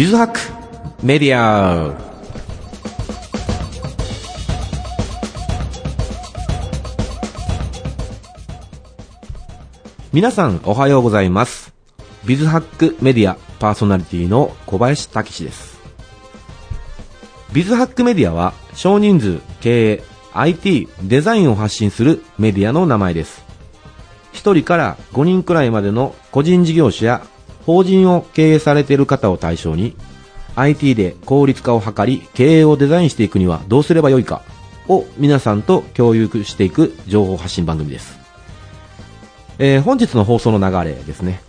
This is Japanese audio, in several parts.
ビズハック。メディア。皆さんおはようございます。ビズハックメディアパーソナリティの小林武史です。ビズハックメディアは少人数経営 IT デザインを発信するメディアの名前です。1人から5人くらいまでの個人事業者や法人を経営されている方を対象に IT で効率化を図り経営をデザインしていくにはどうすればよいかを皆さんと共有していく情報発信番組です。えー、本日の放送の流れですね。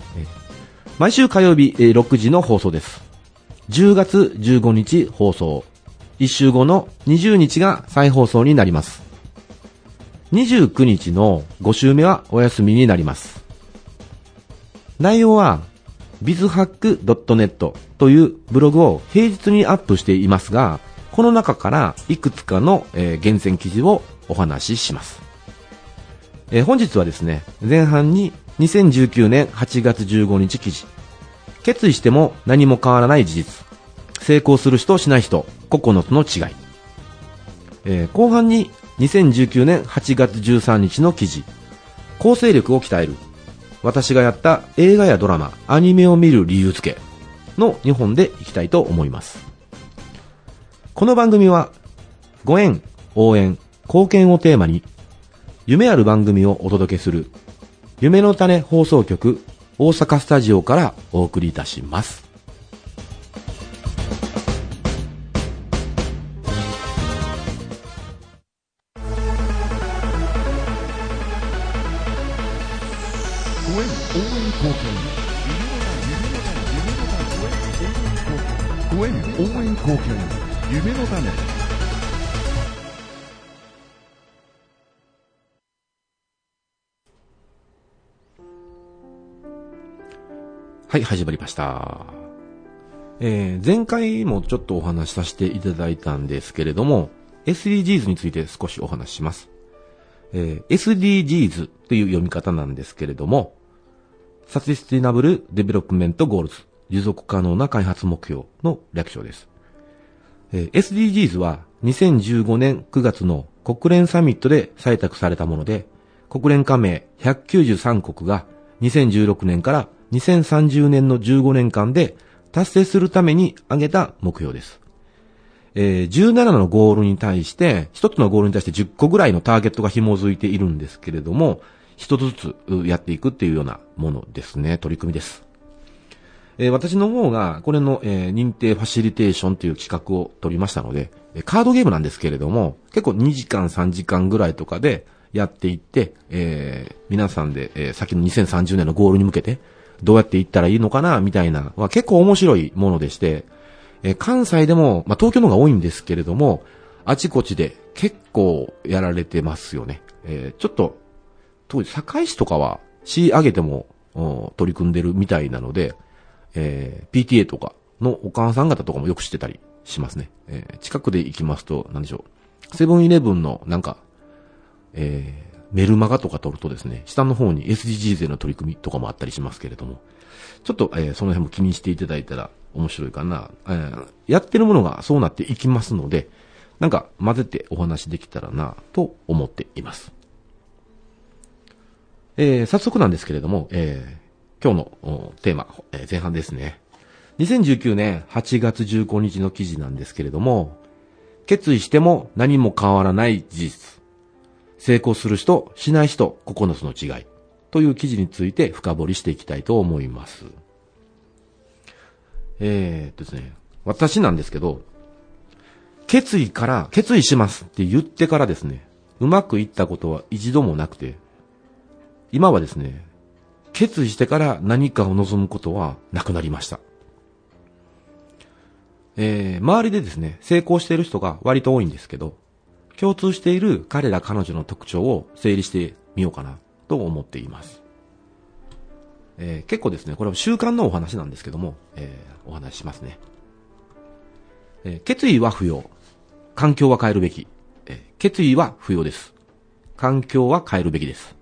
毎週火曜日6時の放送です。10月15日放送。1週後の20日が再放送になります。29日の5週目はお休みになります。内容は bizhack.net というブログを平日にアップしていますが、この中からいくつかの、えー、厳選記事をお話しします。えー、本日はですね、前半に2019年8月15日記事、決意しても何も変わらない事実、成功する人しない人、9つの違い。えー、後半に2019年8月13日の記事、構成力を鍛える。私がやった映画やドラマ、アニメを見る理由付けの2本でいきたいと思います。この番組は、ご縁、応援、貢献をテーマに、夢ある番組をお届けする、夢の種放送局大阪スタジオからお送りいたします。はい、始まりました。えー、前回もちょっとお話しさせていただいたんですけれども、SDGs について少しお話しします。えー、SDGs という読み方なんですけれども、 Sustainable Development Goals、持続可能な開発目標の略称です。えー、SDGs は2015年9月の国連サミットで採択されたもので、国連加盟193国が2016年から2030年の15年間で達成するために挙げた目標です。えー、17のゴールに対して、1つのゴールに対して10個ぐらいのターゲットが紐づいているんですけれども、1つずつやっていくっていうようなものですね、取り組みです。え、私の方が、これの、え、認定ファシリテーションという企画を取りましたので、カードゲームなんですけれども、結構2時間3時間ぐらいとかでやっていって、えー、皆さんで、えー、先の2030年のゴールに向けて、どうやって行ったらいいのかな、みたいな、は結構面白いものでして、えー、関西でも、まあ、東京の方が多いんですけれども、あちこちで結構やられてますよね。えー、ちょっと、当時、堺市とかは、市上げても、取り組んでるみたいなので、えー、PTA とかのお母さん方とかもよく知ってたりしますね。えー、近くで行きますと、何でしょう。セブンイレブンの、なんか、えー、メルマガとか取るとですね、下の方に SDGs への取り組みとかもあったりしますけれども、ちょっと、えー、その辺も気にしていただいたら面白いかな。えー、やってるものがそうなっていきますので、なんか混ぜてお話できたらなと思っています。えー、早速なんですけれども、えー、今日のテーマ、えー、前半ですね。2019年8月15日の記事なんですけれども、決意しても何も変わらない事実。成功する人、しない人、9つの違い。という記事について深掘りしていきたいと思います。えー、っとですね、私なんですけど、決意から、決意しますって言ってからですね、うまくいったことは一度もなくて、今はですね、決意してから何かを望むことはなくなりました。えー、周りでですね、成功している人が割と多いんですけど、共通している彼ら彼女の特徴を整理してみようかなと思っています。えー、結構ですね、これは習慣のお話なんですけども、えー、お話しますね。えー、決意は不要。環境は変えるべき。え決意は不要です。環境は変えるべきです。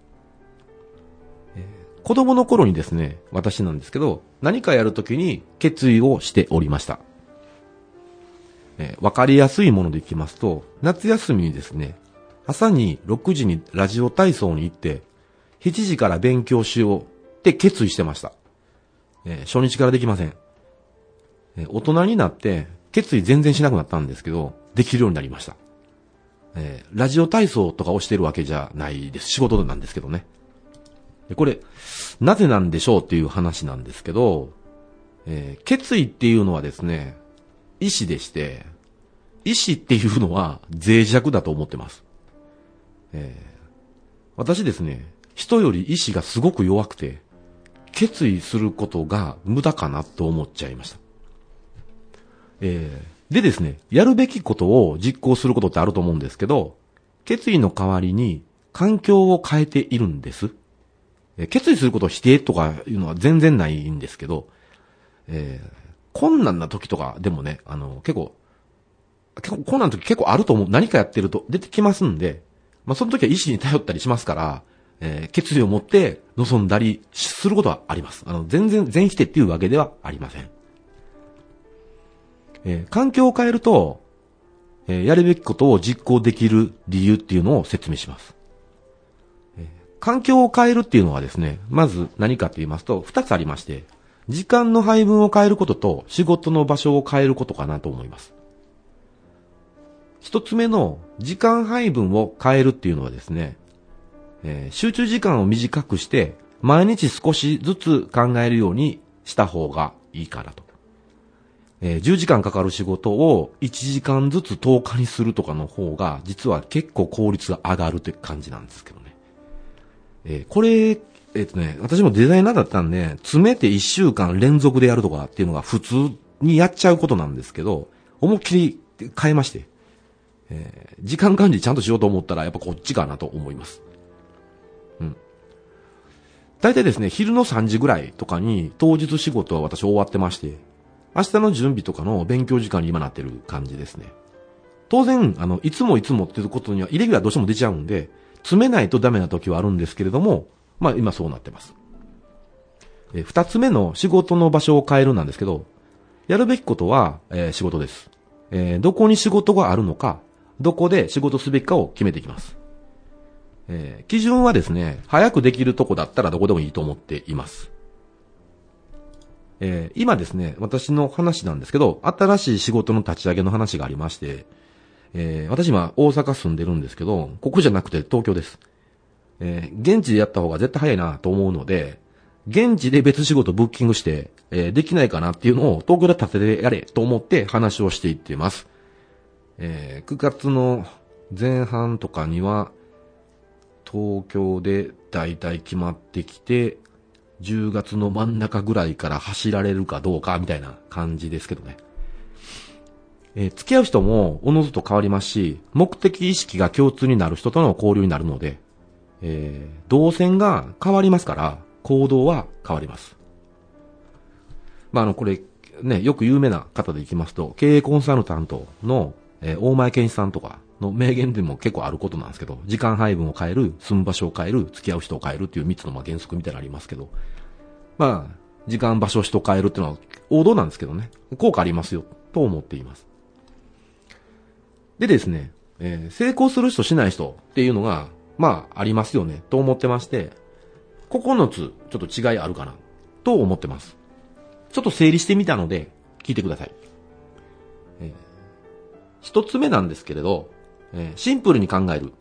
子供の頃にですね、私なんですけど、何かやるときに決意をしておりました。えー、わかりやすいものでいきますと、夏休みにですね、朝に6時にラジオ体操に行って、7時から勉強しようって決意してました。えー、初日からできません。えー、大人になって決意全然しなくなったんですけど、できるようになりました。えー、ラジオ体操とかをしてるわけじゃないです。仕事なんですけどね。でこれ、なぜなんでしょうっていう話なんですけど、えー、決意っていうのはですね、意志でして、意志っていうのは脆弱だと思ってます。えー、私ですね、人より意志がすごく弱くて、決意することが無駄かなと思っちゃいました。えー、でですね、やるべきことを実行することってあると思うんですけど、決意の代わりに環境を変えているんです。え、決意することを否定とかいうのは全然ないんですけど、えー、困難な時とかでもね、あの、結構、結構困難な時結構あると思う。何かやってると出てきますんで、まあその時は意志に頼ったりしますから、えー、決意を持って望んだりすることはあります。あの、全然全否定っていうわけではありません。えー、環境を変えると、えー、やるべきことを実行できる理由っていうのを説明します。環境を変えるっていうのはですね、まず何かって言いますと、二つありまして、時間の配分を変えることと仕事の場所を変えることかなと思います。一つ目の時間配分を変えるっていうのはですね、えー、集中時間を短くして毎日少しずつ考えるようにした方がいいからと。えー、10時間かかる仕事を1時間ずつ10日にするとかの方が、実は結構効率が上がるって感じなんですけどね。えー、これ、えっ、とね、私もデザイナーだったんで、詰めて1週間連続でやるとかっていうのが普通にやっちゃうことなんですけど、思いっきり変えまして、えー、時間管理ちゃんとしようと思ったらやっぱこっちかなと思います。うん。大体ですね、昼の3時ぐらいとかに当日仕事は私終わってまして、明日の準備とかの勉強時間に今なってる感じですね。当然、あの、いつもいつもっていうことには、イレギュラーどうしても出ちゃうんで、詰めないとダメな時はあるんですけれども、まあ今そうなってます。二つ目の仕事の場所を変えるなんですけど、やるべきことは、えー、仕事です。えー、どこに仕事があるのか、どこで仕事すべきかを決めていきます。えー、基準はですね、早くできるとこだったらどこでもいいと思っています。えー、今ですね、私の話なんですけど、新しい仕事の立ち上げの話がありまして、えー、私今大阪住んでるんですけど、ここじゃなくて東京です。えー、現地でやった方が絶対早いなと思うので、現地で別仕事ブッキングして、えー、できないかなっていうのを東京で立ててやれと思って話をしていっています。えー、9月の前半とかには、東京で大体決まってきて、10月の真ん中ぐらいから走られるかどうかみたいな感じですけどね。えー、付き合う人もおのずと変わりますし、目的意識が共通になる人との交流になるので、えー、動線が変わりますから、行動は変わります。まあ、あの、これ、ね、よく有名な方でいきますと、経営コンサルタントの、えー、大前健一さんとかの名言でも結構あることなんですけど、時間配分を変える、住む場所を変える、付き合う人を変えるっていう3つのまあ原則みたいなのありますけど、まあ、時間、場所、人を変えるっていうのは王道なんですけどね、効果ありますよ、と思っています。でですね、えー、成功する人しない人っていうのが、まあ、ありますよね、と思ってまして、9つ、ちょっと違いあるかな、と思ってます。ちょっと整理してみたので、聞いてください。えー、一つ目なんですけれど、えー、シンプルに考える。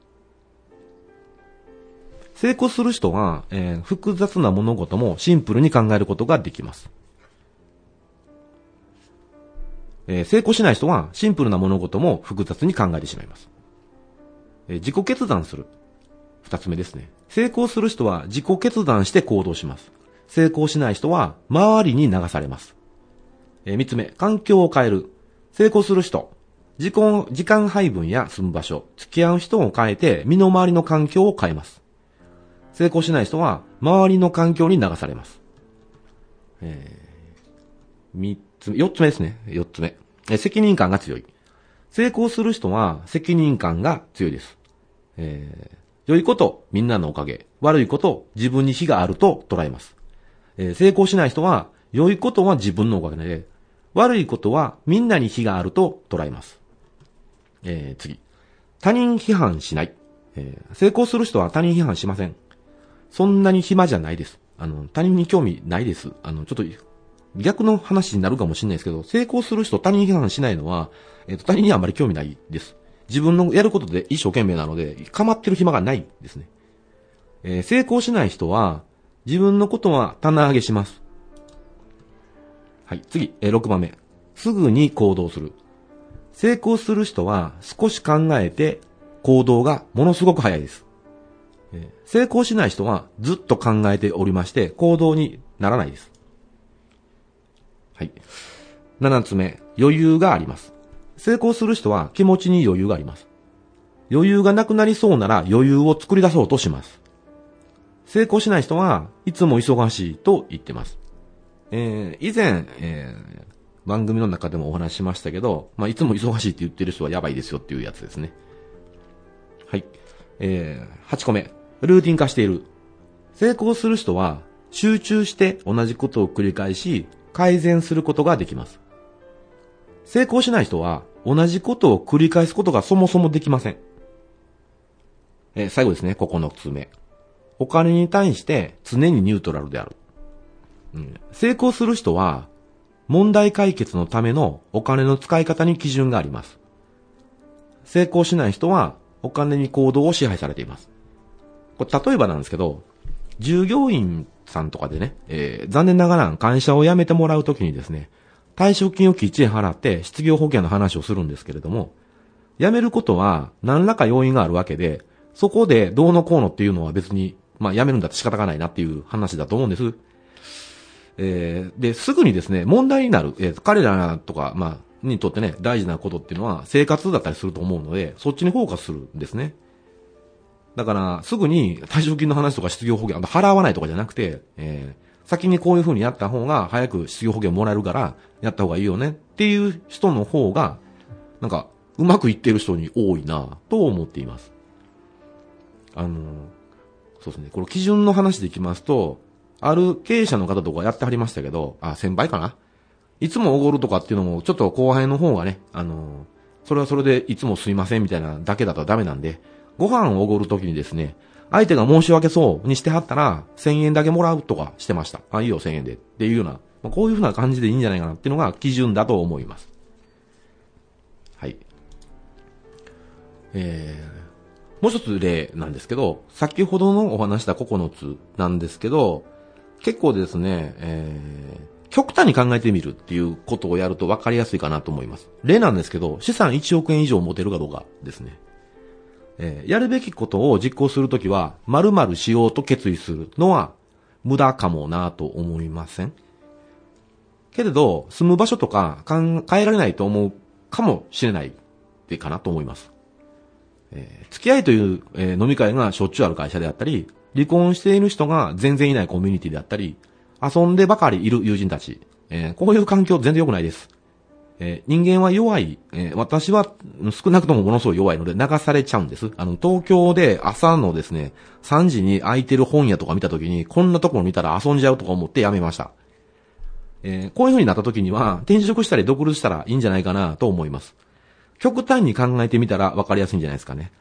成功する人は、えー、複雑な物事もシンプルに考えることができます。えー、成功しない人はシンプルな物事も複雑に考えてしまいます。えー、自己決断する。二つ目ですね。成功する人は自己決断して行動します。成功しない人は周りに流されます。えー、三つ目、環境を変える。成功する人、時間、時間配分や住む場所、付き合う人を変えて、身の回りの環境を変えます。成功しない人は、周りの環境に流されます。えー、三つ、四つ目ですね。四つ目。え責任感が強い。成功する人は責任感が強いです。えー、良いこと、みんなのおかげ。悪いこと、自分に非があると捉えます。えー、成功しない人は、良いことは自分のおかげで、悪いことはみんなに非があると捉えます。えー、次。他人批判しない。えー、成功する人は他人批判しません。そんなに暇じゃないです。あの、他人に興味ないです。あの、ちょっと、逆の話になるかもしれないですけど、成功する人他人批判しないのは、えっ、と、他人にはあまり興味ないです。自分のやることで一生懸命なので、構ってる暇がないですね。えー、成功しない人は、自分のことは棚上げします。はい、次、えー、6番目。すぐに行動する。成功する人は少し考えて行動がものすごく早いです。えー、成功しない人はずっと考えておりまして行動にならないです。はい。7つ目、余裕があります。成功する人は気持ちに余裕があります。余裕がなくなりそうなら余裕を作り出そうとします。成功しない人はいつも忙しいと言ってます。えー、以前、えー、番組の中でもお話しましたけど、まあ、いつも忙しいって言ってる人はやばいですよっていうやつですね。はい。えー、8個目。ルーティン化している。成功する人は集中して同じことを繰り返し改善することができます。成功しない人は同じことを繰り返すことがそもそもできません。え、最後ですね、9つ目。お金に対して常にニュートラルである。うん、成功する人は問題解決のためのお金の使い方に基準があります。成功しない人はお金に行動を支配されています。これ例えばなんですけど、従業員さんとかでね、えー、残念ながら会社を辞めてもらうときにですね、退職金をきっちり払って失業保険の話をするんですけれども、辞めることは何らか要因があるわけで、そこでどうのこうのっていうのは別に、まあ辞めるんだって仕方がないなっていう話だと思うんです。えー、で、すぐにですね、問題になる、えー、彼らとか、まあ、にとってね、大事なことっていうのは生活だったりすると思うので、そっちにフォーカスするんですね。だから、すぐに退職金の話とか失業保険、払わないとかじゃなくて、えー、先にこういう風にやった方が早く失業保険もらえるから、やった方がいいよねっていう人の方が、なんか、うまくいってる人に多いなと思っています。あの、そうですね。この基準の話でいきますと、ある経営者の方とかやってはりましたけど、あ、先輩かな？いつもおごるとかっていうのも、ちょっと後輩の方がね、あの、それはそれでいつもすいませんみたいなだけだとダメなんで、ご飯をおごるときにですね、相手が申し訳そうにしてはったら、1000円だけもらうとかしてました。あ、いいよ、1000円で。っていうような、まあ、こういうふうな感じでいいんじゃないかなっていうのが基準だと思います。はい。えー、もう一つ例なんですけど、先ほどのお話した9つなんですけど、結構ですね、えー、極端に考えてみるっていうことをやると分かりやすいかなと思います。例なんですけど、資産1億円以上持てるかどうかですね。えー、やるべきことを実行するときは、〇〇しようと決意するのは無駄かもなと思いません？けれど、住む場所とか変えられないと思うかもしれないでかなと思います。えー、付き合いという、えー、飲み会がしょっちゅうある会社であったり、離婚している人が全然いないコミュニティであったり、遊んでばかりいる友人たち、えー、こういう環境全然良くないです。えー、人間は弱い、えー、私は少なくともものすごい弱いので流されちゃうんです。あの、東京で朝のですね、3時に空いてる本屋とか見た時に、こんなところ見たら遊んじゃうとか思ってやめました。えー、こういう風になった時には、転職したり独立したらいいんじゃないかなと思います。極端に考えてみたら分かりやすいんじゃないですかね。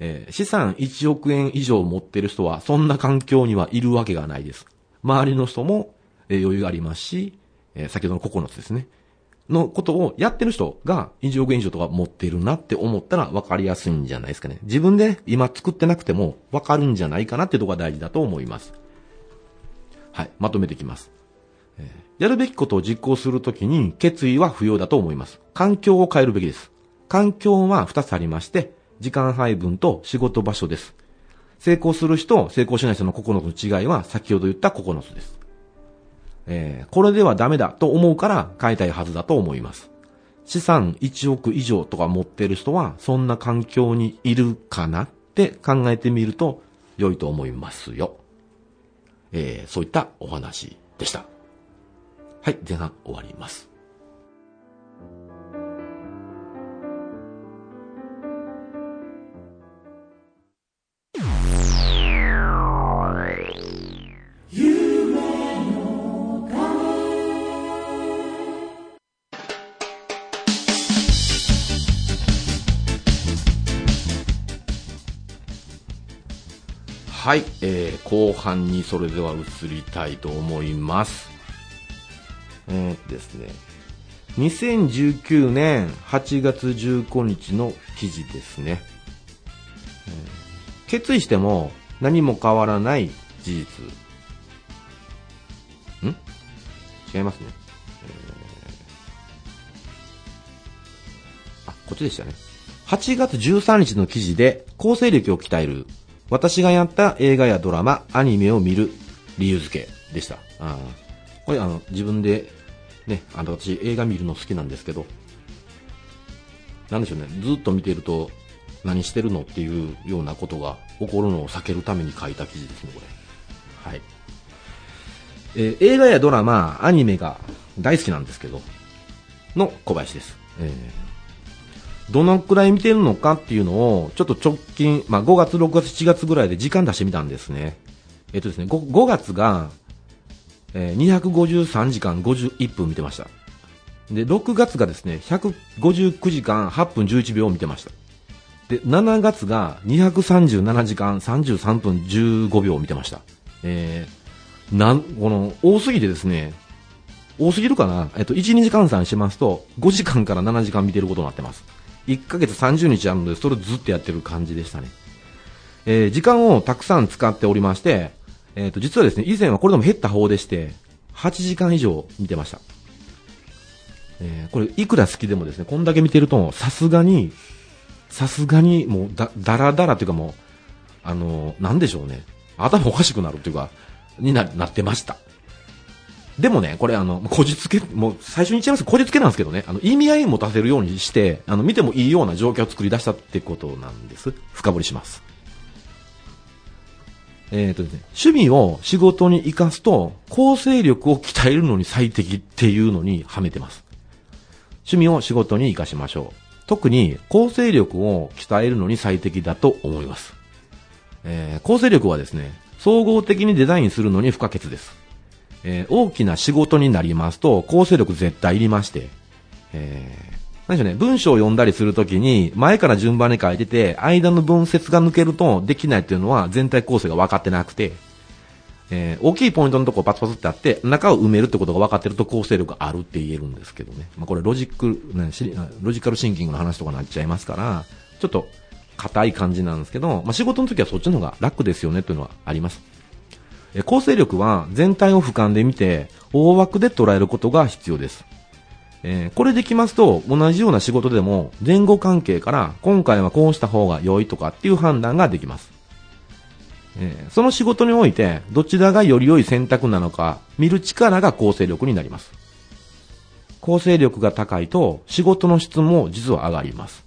えー、資産1億円以上持ってる人は、そんな環境にはいるわけがないです。周りの人も、えー、余裕がありますし、えー、先ほどの9つですね。のことをやってる人が1億円以上とか持ってるなって思ったら分かりやすいんじゃないですかね。自分で今作ってなくても分かるんじゃないかなってとこが大事だと思います。はい。まとめていきます。え、やるべきことを実行するときに決意は不要だと思います。環境を変えるべきです。環境は2つありまして、時間配分と仕事場所です。成功する人、成功しない人の9つの違いは先ほど言った9つです。えー、これではダメだと思うから買いたいはずだと思います。資産1億以上とか持ってる人はそんな環境にいるかなって考えてみると良いと思いますよ。えー、そういったお話でした。はい、前半終わります。はい、えー、後半にそれでは移りたいと思います。えー、ですね、2019年8月15日の記事ですね。えー決意しても何も変わらない事実。ん？違いますね。えーあ、こっちでしたね。8月13日の記事で構成力を鍛える私がやった映画やドラマ、アニメを見る理由付けでした。あこれあの自分でね、あの私映画見るの好きなんですけど、なんでしょうね、ずっと見てると何してるのっていうようなことが起こるのを避けるために書いた記事ですね、これ。はい。えー映画やドラマ、アニメが大好きなんですけど、の小林です。えーどのくらい見てるのかっていうのを、ちょっと直近、まあ、5月、6月、7月ぐらいで時間出してみたんですね。えっとですね、5, 5月が、えー253時間51分見てました。で、6月がですね、159時間8分11秒を見てました。で、7月が237時間33分15秒見てました。えー、なん、この、多すぎてですね、多すぎるかな？えっと、1、2時間算しますと、5時間から7時間見てることになってます。1ヶ月30日あるので、それをずっとやってる感じでしたね。えー時間をたくさん使っておりまして、えっ、と、実はですね、以前はこれでも減った方でして、8時間以上見てました。えーこれ、いくら好きでもですね、こんだけ見てると、さすがに、さすがに、もう、だ、だらだらというかもう、あのーなんでしょうね。頭おかしくなるというか、にな、なってました。でもね、これあの、こじつけ、もう最初に言っちゃいますこじつけなんですけどね、あの、意味合い持たせるようにして、あの、見てもいいような状況を作り出したってことなんです。深掘りします。えっ、とですね、趣味を仕事に活かすと、構成力を鍛えるのに最適っていうのにはめてます。趣味を仕事に活かしましょう。特に構成力を鍛えるのに最適だと思います。えー構成力はですね、総合的にデザインするのに不可欠です。えー大きな仕事になりますと、構成力絶対いりまして、えー何でしょうね、文章を読んだりするときに、前から順番に書いてて、間の文節が抜けるとできないっていうのは全体構成が分かってなくて、えー大きいポイントのところパツパツってあって、中を埋めるってことが分かってると構成力あるって言えるんですけどね。まあ、これロジック、ね、しロジカルシンキングの話とかになっちゃいますから、ちょっと硬い感じなんですけど、まあ、仕事の時はそっちの方が楽ですよねっていうのはあります。え構成力は全体を俯瞰で見て、大枠で捉えることが必要です。えーこれできますと、同じような仕事でも、前後関係から、今回はこうした方が良いとかっていう判断ができます。えーその仕事において、どちらがより良い選択なのか、見る力が構成力になります。構成力が高いと、仕事の質も実は上がります。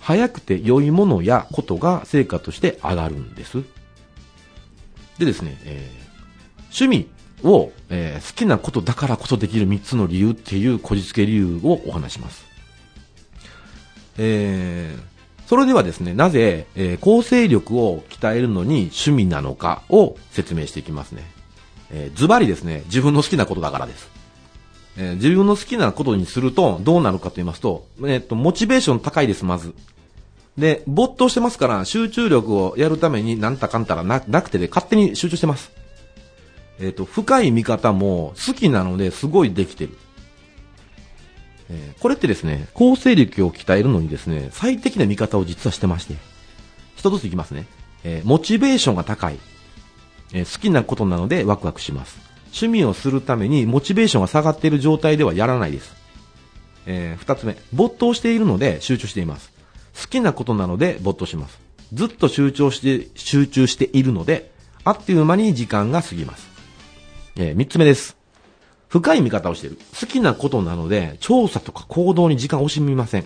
早くて良いものやことが成果として上がるんです。でですね、えー趣味を、えー好きなことだからこそできる3つの理由っていうこじつけ理由をお話します。えーそれではですね、なぜ、えー構成力を鍛えるのに趣味なのかを説明していきますね。えズバリですね、自分の好きなことだからです。えー自分の好きなことにするとどうなるかと言いますと、えっ、と、モチベーション高いです、まず。で、没頭してますから、集中力をやるためになんたかんたらななくてで勝手に集中してます。えっ、と、深い見方も好きなのですごいできてる。えーこれってですね、構成力を鍛えるのにですね、最適な見方を実はしてまして、一つずついきますね。えーモチベーションが高い。えー好きなことなのでワクワクします。趣味をするためにモチベーションが下がっている状態ではやらないです。えー二つ目、没頭しているので集中しています。好きなことなので没頭します。ずっと集中して、集中しているので、あっという間に時間が過ぎます。えー三つ目です。深い見方をしている。好きなことなので、調査とか行動に時間を惜しみません。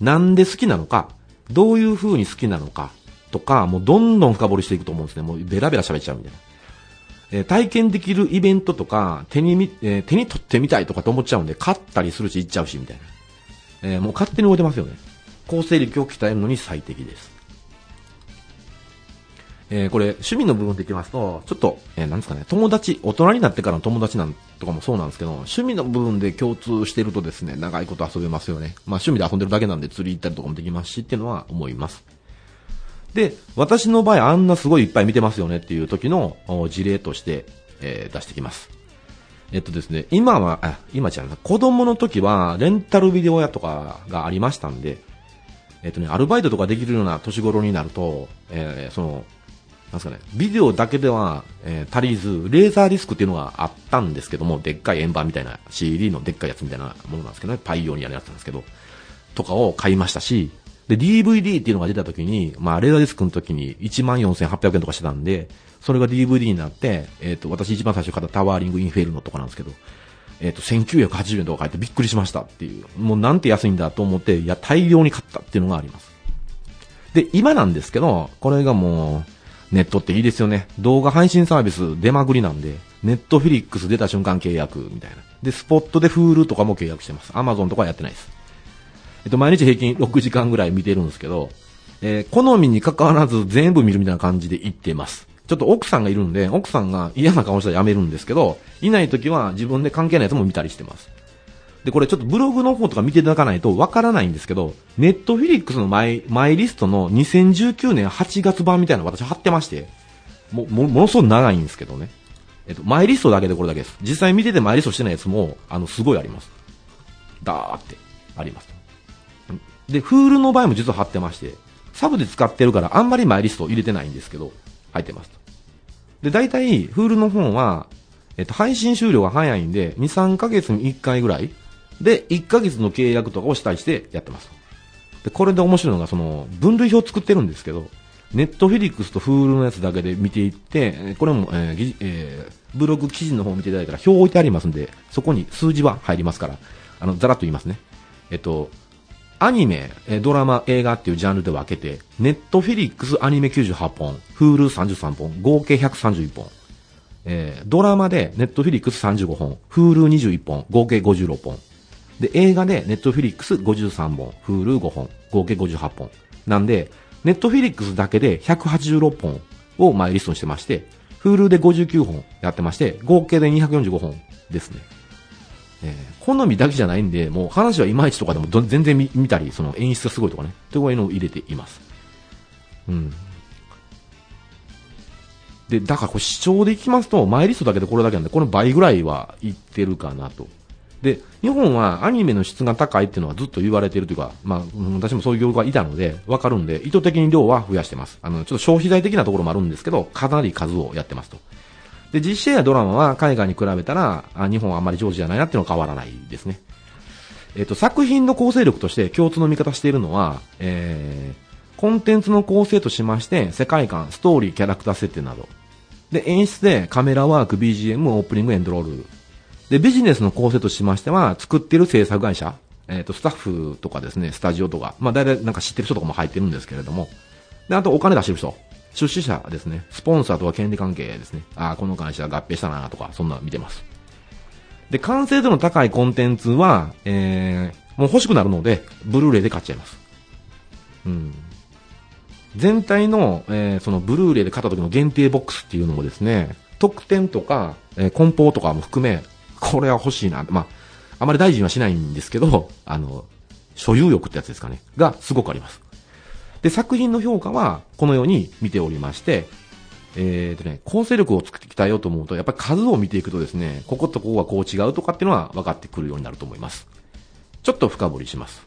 なんで好きなのか、どういう風に好きなのか、とか、もうどんどん深掘りしていくと思うんですね。もうベラベラ喋っちゃうみたいな。えー体験できるイベントとか、手にみ、えー手に取ってみたいとかと思っちゃうんで、買ったりするし、行っちゃうし、みたいな。えーもう勝手に動いてますよね。構成力を鍛えるのに最適です。えーこれ、趣味の部分でいきますと、ちょっと、えーなんですかね、友達、大人になってからの友達なんとかもそうなんですけど、趣味の部分で共通してるとですね、長いこと遊べますよね。まあ趣味で遊んでるだけなんで釣り行ったりとかもできますしっていうのは思います。で、私の場合あんなすごいいっぱい見てますよねっていう時の事例として、えー、出してきます。えっとですね、今は、あ、今じゃない、子供の時はレンタルビデオ屋とかがありましたんで、えっとね、アルバイトとかできるような年頃になると、えー、その、なんすかね、ビデオだけでは、えー、足りず、レーザーディスクっていうのがあったんですけども、でっかい円盤みたいな CD のでっかいやつみたいなものなんですけどね、パイオニアのやつなんですけど、とかを買いましたし、で、DVD っていうのが出た時に、まあ、レーザーディスクの時に14,800円とかしてたんで、それが DVD になって、えっ、ー、と、私一番最初買ったタワーリングインフェルノとかなんですけど、えっ、ー、と、1980円とか買ってびっくりしましたっていう、もうなんて安いんだと思って、いや、大量に買ったっていうのがあります。で、今なんですけど、これがもう、ネットっていいですよね。動画配信サービス出まぐりなんで、ネットフィリックス出た瞬間契約みたいな。で、スポットでフールとかも契約してます。アマゾンとかやってないです。えっと、毎日平均6時間ぐらい見てるんですけど、えー、好みに関わらず全部見るみたいな感じで行ってます。ちょっと奥さんがいるんで、奥さんが嫌な顔したらやめるんですけど、いない時は自分で関係ないやつも見たりしてます。で、これちょっとブログの方とか見ていただかないとわからないんですけど、ネットフィリックスのマイ、マイリストの2019年8月版みたいなの私貼ってまして、も、も、ものすごく長いんですけどね。えっと、マイリストだけでこれだけです。実際見ててマイリストしてないやつも、あの、すごいあります。ダーってあります。で、フールの場合も実は貼ってまして、サブで使ってるからあんまりマイリスト入れてないんですけど、入ってます。で、大体、フールの本は、えっと、配信終了が早いんで、2、3ヶ月に1回ぐらいで、1ヶ月の契約とかをしたりしてやってます。で、これで面白いのが、その、分類表作ってるんですけど、ネットフィリックスとフールのやつだけで見ていって、これも、えーえー、ブログ記事の方を見ていただいたら表置いてありますんで、そこに数字は入りますから、あの、ざらっと言いますね。えっと、アニメ、ドラマ、映画っていうジャンルで分けて、 Netflixアニメ98本、 Hulu33本、合計131本。えー、ドラマで Netflix35本、 Hulu21本、合計56本。で、映画で Netflix53本、 Hulu5本、合計58本。なんで、ネットフィリックスだけで186本をマイリストにしてまして、フールで59本やってまして、合計で245本ですね。えー、好みだけじゃないんで、もう話はいまいちとかでも全然見たり、その演出がすごいとかね、というのを入れています。うん。で、だからこれ視聴でいきますと、マイリストだけでこれだけなんで、この倍ぐらいはいってるかなと。で、日本はアニメの質が高いっていうのはずっと言われてるというか、まあ、私もそういう業界いたので、わかるんで、意図的に量は増やしてます。あの、ちょっと消費財的なところもあるんですけど、かなり数をやってますと。で、実写やドラマは海外に比べたら、あ日本はあんまり上手じゃないなっていうのは変わらないですね。えっ、と、作品の構成力として共通の見方しているのは、えー、コンテンツの構成としまして、世界観、ストーリー、キャラクター設定など。で、演出でカメラワーク、BGM、オープニング、エンドロール。で、ビジネスの構成としましては、作ってる制作会社、えっ、ー、と、スタッフとかですね、スタジオとか、まあ、大体なんか知ってる人とかも入ってるんですけれども、で、あとお金出してる人。出資者ですね。スポンサーとか権利関係ですね。ああ、この会社合併したなとか、そんな見てます。で、完成度の高いコンテンツは、えー、もう欲しくなるので、ブルーレイで買っちゃいます。うん。全体の、えー、そのブルーレイで買った時の限定ボックスっていうのもですね、特典とか、えー、梱包とかも含め、これは欲しいな。まあ、あまり大事にはしないんですけど、あの、所有欲ってやつですかね。が、すごくあります。で、作品の評価はこのように見ておりまして、えーとね、構成力を作ってきたよと思うと、やっぱり数を見ていくとですね、こことここがこう違うとかっていうのは分かってくるようになると思います。ちょっと深掘りします。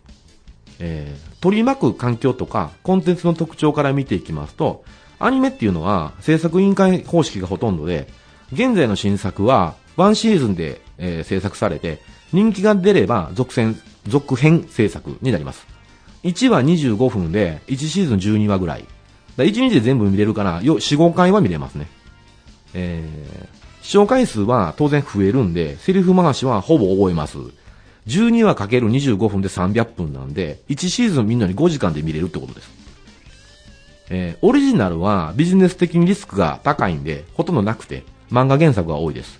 えー、取り巻く環境とか、コンテンツの特徴から見ていきますと、アニメっていうのは制作委員会方式がほとんどで、現在の新作はワンシーズンで、えー、制作されて、人気が出れば続編、続編制作になります。1話25分で、1シーズン12話ぐらい。だ1日で全部見れるから、よ、4、5回は見れますね。えー、視聴回数は当然増えるんで、セリフ回しはほぼ覚えます。12話かける25分で300分なんで、1シーズンみんなに5時間で見れるってことです。えー、オリジナルはビジネス的にリスクが高いんで、ほとんどなくて、漫画原作が多いです。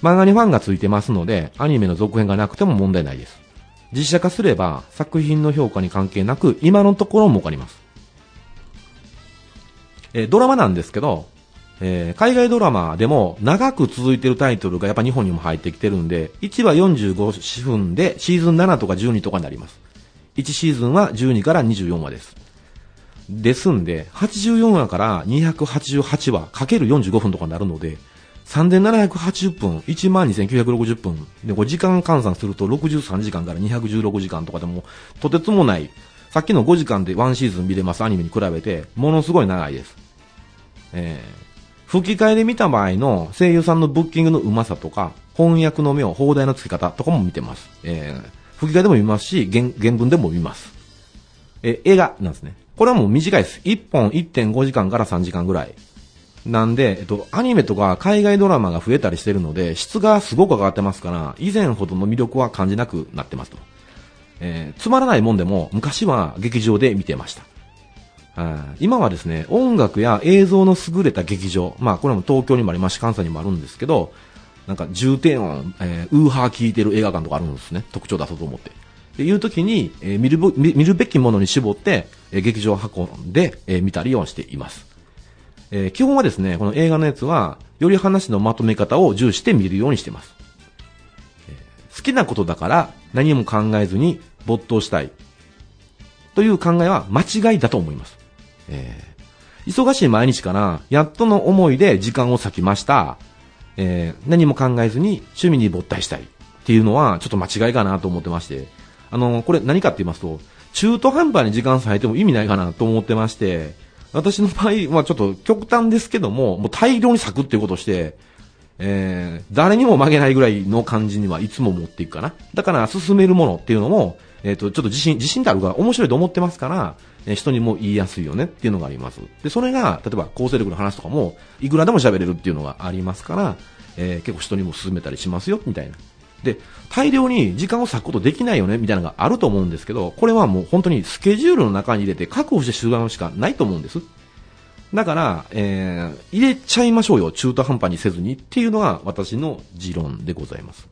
漫画にファンがついてますので、アニメの続編がなくても問題ないです。実写化すれば作品の評価に関係なく今のところ儲かります。えー、ドラマなんですけど、えー、海外ドラマでも長く続いてるタイトルがやっぱ日本にも入ってきてるんで、1話45分でシーズン7とか12とかになります。1シーズンは12から24話です。ですんで、84話から288話かける45分とかになるので、3780分、12,960分。で、これ時間換算すると63時間から216時間とかでも、とてつもない、さっきの5時間でワンシーズン見れますアニメに比べて、ものすごい長いです。えー、吹き替えで見た場合の声優さんのブッキングのうまさとか、翻訳の目を放題の付け方とかも見てます。えー、吹き替えでも見ますし、原原文でも見ます。えー、映画なんですね。これはもう短いです。1本1.5時間から3時間ぐらい。なんで、えっと、アニメとか海外ドラマが増えたりしてるので、質がすごく上がってますから、以前ほどの魅力は感じなくなってますと。えー、つまらないもんでも、昔は劇場で見てました。今はですね、音楽や映像の優れた劇場、まあこれも東京にもありますし、関西にもあるんですけど、なんか重低音、えー、ウーハー聞いてる映画館とかあるんですね。特徴出そうと思って。っていう時に、えー、見る見るべきものに絞って、えー、劇場を運んで、えー、見たりをしています。えー、基本はですね、この映画のやつは、より話のまとめ方を重視して見るようにしてます。えー、好きなことだから何も考えずに没頭したい。という考えは間違いだと思います。えー、忙しい毎日から、やっとの思いで時間を割きました。えー、何も考えずに趣味に没頭したい。っていうのは、ちょっと間違いかなと思ってまして。あの、これ何かって言いますと、中途半端に時間割いても意味ないかなと思ってまして、私の場合はちょっと極端ですけども、もう大量に咲くっていうことをして、えー、誰にも曲げないぐらいの感じにはいつも持っていくかな。だから進めるものっていうのも、えっ、ー、と、ちょっと自信、自信ってあるから面白いと思ってますから、えー、人にも言いやすいよねっていうのがあります。で、それが、例えば構成力の話とかも、いくらでも喋れるっていうのがありますから、えー、結構人にも勧めたりしますよ、みたいな。で、大量に時間を割くことできないよね、みたいなのがあると思うんですけど、これはもう本当にスケジュールの中に入れて確保して集団しかないと思うんです。だから、えー、入れちゃいましょうよ、中途半端にせずにっていうのが私の持論でございます。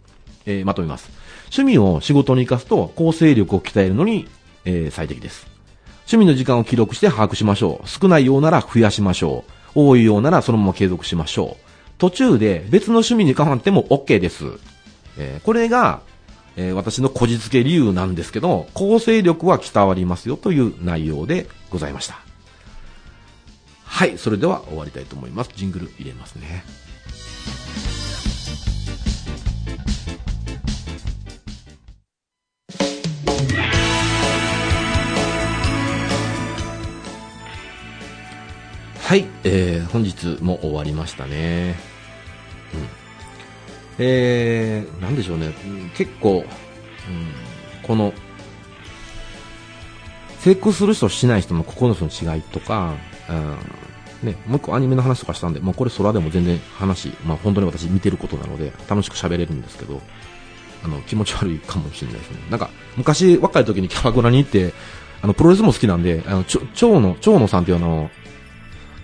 えー、まとめます。趣味を仕事に生かすと構成力を鍛えるのに、えー、最適です。趣味の時間を記録して把握しましょう。少ないようなら増やしましょう。多いようならそのまま継続しましょう。途中で別の趣味に変わっても OK です。えー、これが、えー、私のこじつけ理由なんですけど、構成力は鍛わりますよという内容でございました。はい、それでは終わりたいと思います。ジングル入れますね。はい、えー、本日も終わりましたね。うんえー、なんでしょうね、結構、うん、この、成功する人しない人の9つの違いとか、うん、ね、もう一個アニメの話とかしたんで、もうこれ空でも全然話、まあ本当に私見てることなので、楽しく喋れるんですけど、あの、気持ち悪いかもしれないですね。なんか、昔若い時にキャバクラに行って、あの、プロレスも好きなんで、あの、ちょ、蝶野、蝶野さんっていうあの、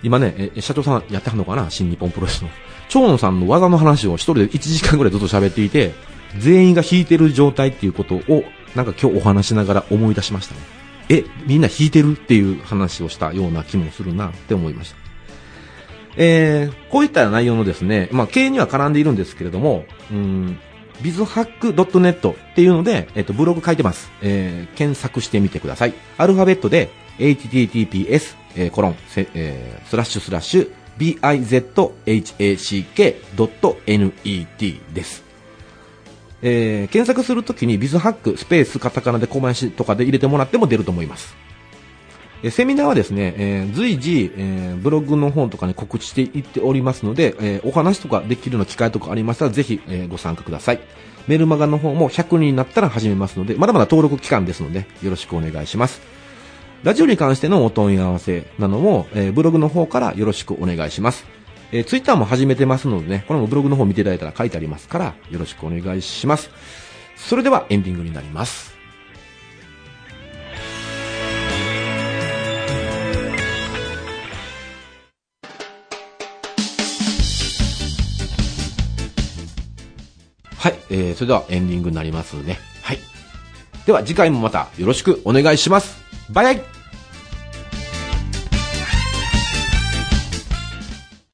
今ね、え、社長さんやってはんのかな？新日本プロレスの。蝶野さんの技の話を一人で1時間ぐらいずっと喋っていて、全員が弾いてる状態っていうことを、なんか今日お話しながら思い出しましたね。え、みんな弾いてるっていう話をしたような気もするなって思いました。えー、こういった内容のですね、まあ、経営には絡んでいるんですけれども、うん、ビズハック .net っていうので、えっと、ブログ書いてます。えー、検索してみてください。アルファベットで、https、えー、コロン、えー、スラッシュスラッシュ、bizhack.net です。えー、検索するときにビズハック、スペース、カタカナで小林とかで入れてもらっても出ると思います。えセミナーはですね、えー、随時、えー、ブログの方とかに告知していっておりますので、えー、お話とかできるような機会とかありましたら、ぜひ、えご参加ください。メルマガの方も100人になったら始めますので、まだまだ登録期間ですので、よろしくお願いします。ラジオに関してのお問い合わせなども、えー、ブログの方からよろしくお願いします。えー、ツイッターも始めてますのでね、これもブログの方見ていただいたら書いてありますから、よろしくお願いします。それではエンディングになります。はい、えー、それではエンディングになりますね。はい。では次回もまたよろしくお願いします。バイバイ